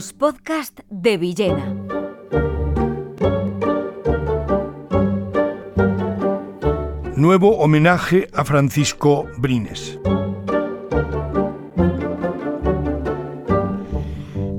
Los podcasts de Villena. Nuevo homenaje a Francisco Brines.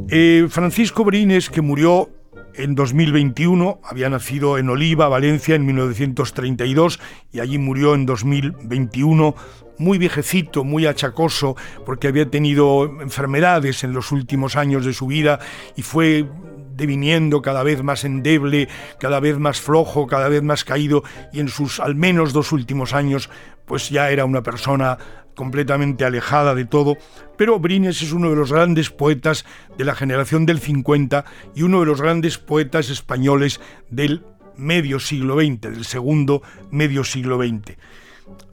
Eh, Francisco Brines, que murió en 2021, había nacido en Oliva, Valencia, en 1932 y allí murió en 2021, muy viejecito, muy achacoso, porque había tenido enfermedades en los últimos años de su vida y fue deviniendo cada vez más endeble, cada vez más flojo, cada vez más caído y en sus al menos dos últimos años pues ya era una persona completamente alejada de todo, pero Brines es uno de los grandes poetas de la generación del 50 y uno de los grandes poetas españoles del medio siglo XX, del segundo medio siglo XX.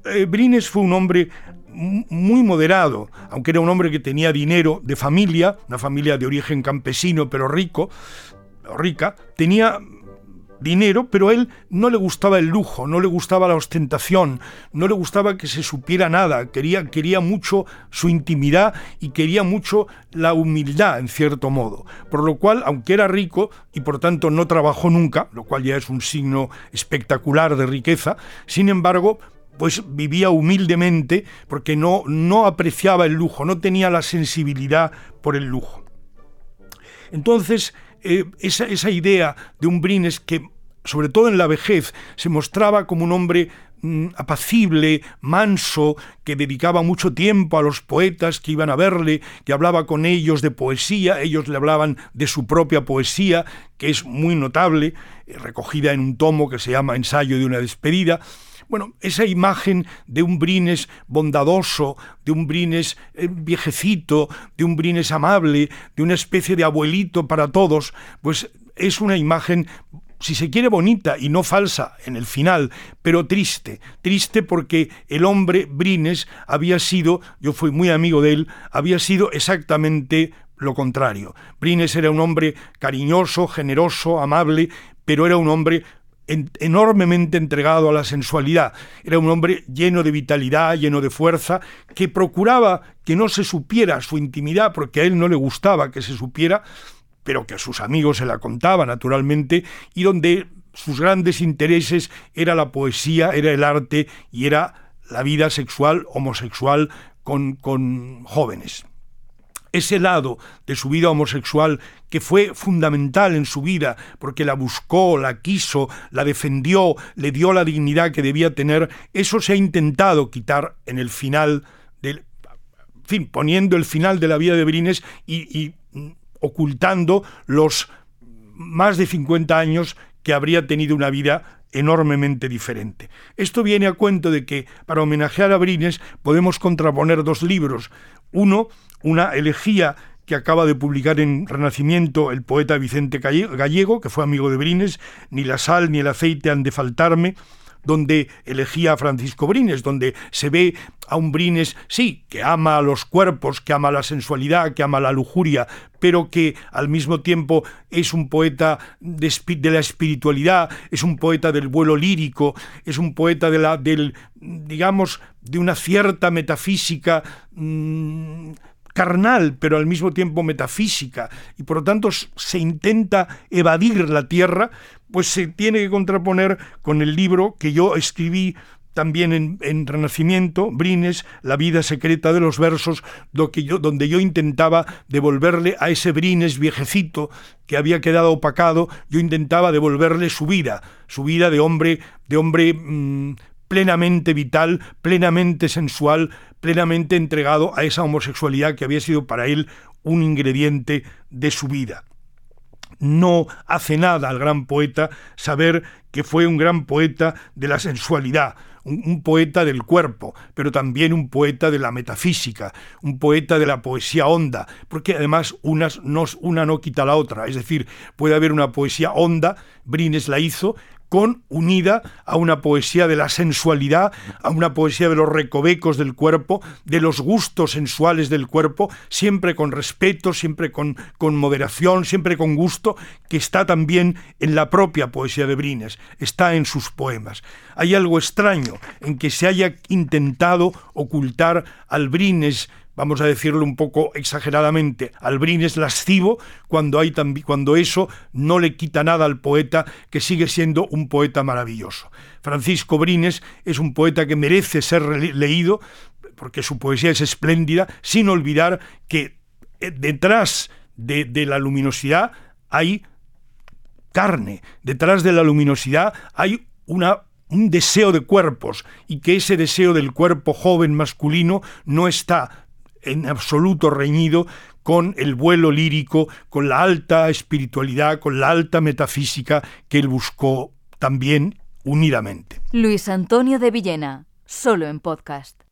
Eh, Brines fue un hombre muy moderado, aunque era un hombre que tenía dinero de familia, una familia de origen campesino pero rico, rica, tenía dinero, pero a él no le gustaba el lujo, no le gustaba la ostentación, no le gustaba que se supiera nada, quería, quería mucho su intimidad y quería mucho la humildad, en cierto modo. Por lo cual, aunque era rico y por tanto no trabajó nunca, lo cual ya es un signo espectacular de riqueza, sin embargo, pues vivía humildemente porque no, no apreciaba el lujo, no tenía la sensibilidad por el lujo. Entonces, eh, esa, esa idea de un Brines que sobre todo en la vejez, se mostraba como un hombre mm, apacible, manso, que dedicaba mucho tiempo a los poetas que iban a verle, que hablaba con ellos de poesía, ellos le hablaban de su propia poesía, que es muy notable, eh, recogida en un tomo que se llama Ensayo de una despedida. Bueno, esa imagen de un Brines bondadoso, de un Brines eh, viejecito, de un Brines amable, de una especie de abuelito para todos, pues es una imagen si se quiere bonita y no falsa en el final, pero triste, triste porque el hombre Brines había sido, yo fui muy amigo de él, había sido exactamente lo contrario. Brines era un hombre cariñoso, generoso, amable, pero era un hombre enormemente entregado a la sensualidad. Era un hombre lleno de vitalidad, lleno de fuerza, que procuraba que no se supiera su intimidad, porque a él no le gustaba que se supiera, pero que a sus amigos se la contaba naturalmente, y donde sus grandes intereses era la poesía, era el arte y era la vida sexual homosexual con, con jóvenes ese lado de su vida homosexual que fue fundamental en su vida porque la buscó, la quiso, la defendió, le dio la dignidad que debía tener, eso se ha intentado quitar en el final poniendo el final de la vida de Brines y, y ocultando los más de 50 años que habría tenido una vida enormemente diferente. Esto viene a cuento de que para homenajear a Brines podemos contraponer dos libros. Uno, una elegía que acaba de publicar en Renacimiento el poeta Vicente Gallego, que fue amigo de Brines, Ni la sal ni el aceite han de faltarme, donde elegía a Francisco Brines, donde se ve a un Brines, sí, que ama a los cuerpos, que ama la sensualidad, que ama la lujuria, pero que al mismo tiempo es un poeta de, la espiritualidad, es un poeta del vuelo lírico, es un poeta de la, del, digamos, de una cierta metafísica. Mm, carnal, pero al mismo tiempo metafísica, y por lo tanto se intenta evadir la tierra, pues se tiene que contraponer con el libro que yo escribí también en, Renacimiento, Brines, La vida secreta de los versos, yo, donde yo intentaba devolverle a ese Brines viejecito que había quedado opacado, yo intentaba devolverle su vida, su vida de hombre, de hombre mm, plenamente vital, plenamente sensual, plenamente entregado a esa homosexualidad que había sido para él un ingrediente de su vida. No hace nada al gran poeta saber que fue un gran poeta de la sensualidad, un, poeta del cuerpo, pero también un poeta de la metafísica, un poeta de la poesía honda, porque además unas una no quita la otra, es decir, puede haber una poesía honda, Brines la hizo, con unida a una poesía de la sensualidad, a una poesía de los recovecos del cuerpo, de los gustos sensuales del cuerpo, siempre con respeto, siempre con, con moderación, siempre con gusto, que está también en la propia poesía de Brines, está en sus poemas. Hay algo extraño en que se haya intentado ocultar al Brines vamos a decirlo un poco exageradamente, albrines lascivo, cuando, hay cuando eso no le quita nada al poeta, que sigue siendo un poeta maravilloso. Francisco Brines es un poeta que merece ser leído, porque su poesía es espléndida, sin olvidar que eh, detrás de, de la luminosidad hay carne, detrás de la luminosidad hay una un deseo de cuerpos y que ese deseo del cuerpo joven masculino no está en absoluto reñido con el vuelo lírico, con la alta espiritualidad, con la alta metafísica que él buscó también unidamente. Luis Antonio de Villena, solo en podcast.